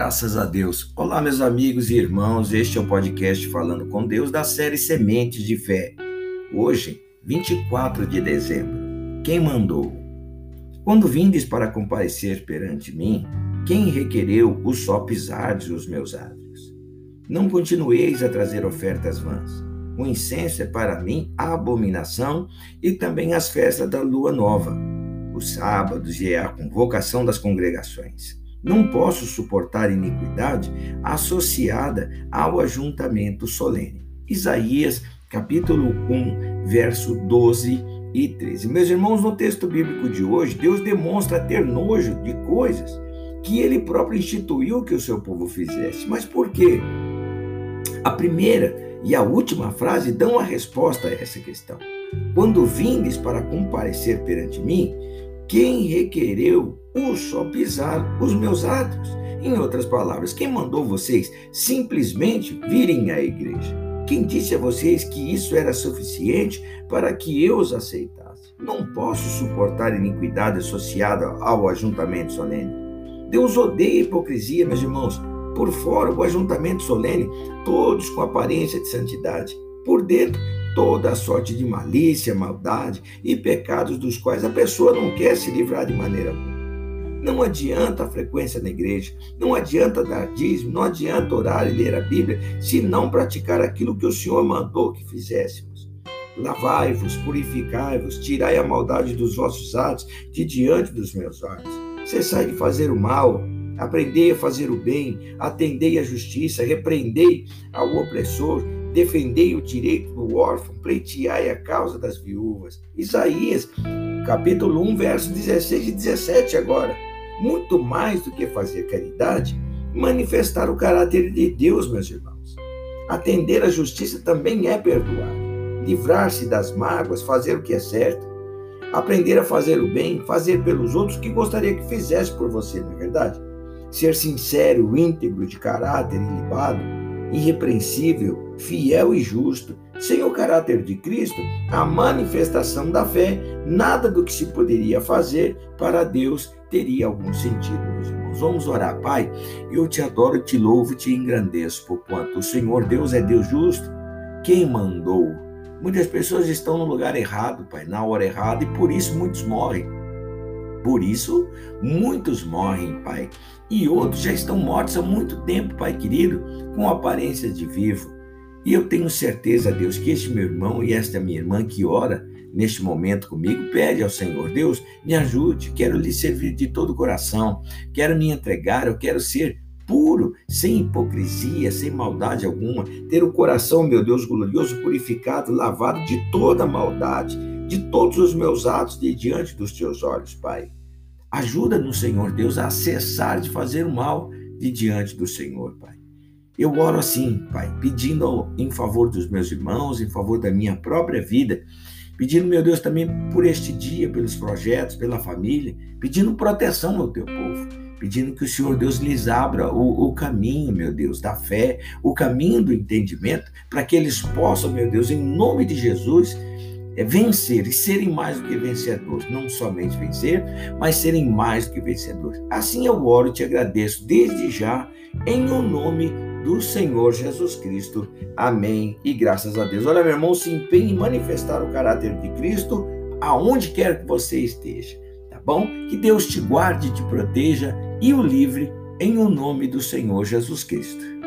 Graças a Deus. Olá, meus amigos e irmãos. Este é o podcast Falando com Deus da série Sementes de Fé. Hoje, 24 de dezembro. Quem mandou? Quando vindes para comparecer perante mim, quem requereu o só pisardes os meus átrios? Não continueis a trazer ofertas vãs. O incenso é para mim abominação e também as festas da lua nova, os sábados e a convocação das congregações não posso suportar iniquidade associada ao ajuntamento solene. Isaías, capítulo 1, verso 12 e 13. Meus irmãos, no texto bíblico de hoje, Deus demonstra ter nojo de coisas que ele próprio instituiu que o seu povo fizesse. Mas por quê? A primeira e a última frase dão a resposta a essa questão. Quando vindes para comparecer perante mim, quem requereu pisar os meus atos? Em outras palavras, quem mandou vocês simplesmente virem à igreja? Quem disse a vocês que isso era suficiente para que eu os aceitasse? Não posso suportar iniquidade associada ao ajuntamento solene. Deus odeia a hipocrisia, meus irmãos. Por fora, o ajuntamento solene, todos com aparência de santidade. Por dentro, toda a sorte de malícia, maldade e pecados dos quais a pessoa não quer se livrar de maneira alguma. Não adianta a frequência na igreja, não adianta dar dízimo, não adianta orar e ler a Bíblia, se não praticar aquilo que o Senhor mandou que fizéssemos. Lavai-vos, purificai-vos, tirai a maldade dos vossos atos de diante dos meus olhos. Cessai de fazer o mal, aprendei a fazer o bem, atendei a justiça, repreendei ao opressor, defendei o direito do órfão, pleiteai a causa das viúvas. Isaías, capítulo 1, versos 16 e 17 agora. Muito mais do que fazer caridade, manifestar o caráter de Deus, meus irmãos. Atender à justiça também é perdoar. Livrar-se das mágoas, fazer o que é certo. Aprender a fazer o bem, fazer pelos outros o que gostaria que fizesse por você, não é verdade? Ser sincero, íntegro, de caráter ilibado, irrepreensível, fiel e justo, sem o caráter de Cristo, a manifestação da fé, nada do que se poderia fazer para Deus teria algum sentido, meus irmãos. Vamos orar, Pai. Eu te adoro, te louvo, te engrandeço, por quanto o Senhor Deus é Deus justo. Quem mandou? Muitas pessoas estão no lugar errado, Pai, na hora errada, e por isso muitos morrem. Por isso, muitos morrem, Pai, e outros já estão mortos há muito tempo, Pai querido, com aparência de vivo. E eu tenho certeza, Deus, que este meu irmão e esta minha irmã que ora neste momento comigo, pede ao Senhor, Deus, me ajude, quero lhe servir de todo o coração, quero me entregar, eu quero ser puro, sem hipocrisia, sem maldade alguma, ter o coração, meu Deus glorioso, purificado, lavado de toda maldade de todos os meus atos de diante dos teus olhos, Pai. Ajuda-nos, Senhor Deus, a cessar de fazer o mal de diante do Senhor, Pai. Eu oro assim, Pai, pedindo em favor dos meus irmãos, em favor da minha própria vida, pedindo, meu Deus, também por este dia, pelos projetos, pela família, pedindo proteção ao teu povo, pedindo que o Senhor Deus lhes abra o, o caminho, meu Deus, da fé, o caminho do entendimento, para que eles possam, meu Deus, em nome de Jesus, é vencer e serem mais do que vencedores. Não somente vencer, mas serem mais do que vencedores. Assim eu oro e te agradeço desde já, em o nome do Senhor Jesus Cristo. Amém. E graças a Deus. Olha, meu irmão, se empenhe em manifestar o caráter de Cristo aonde quer que você esteja. Tá bom? Que Deus te guarde, te proteja e o livre em o nome do Senhor Jesus Cristo.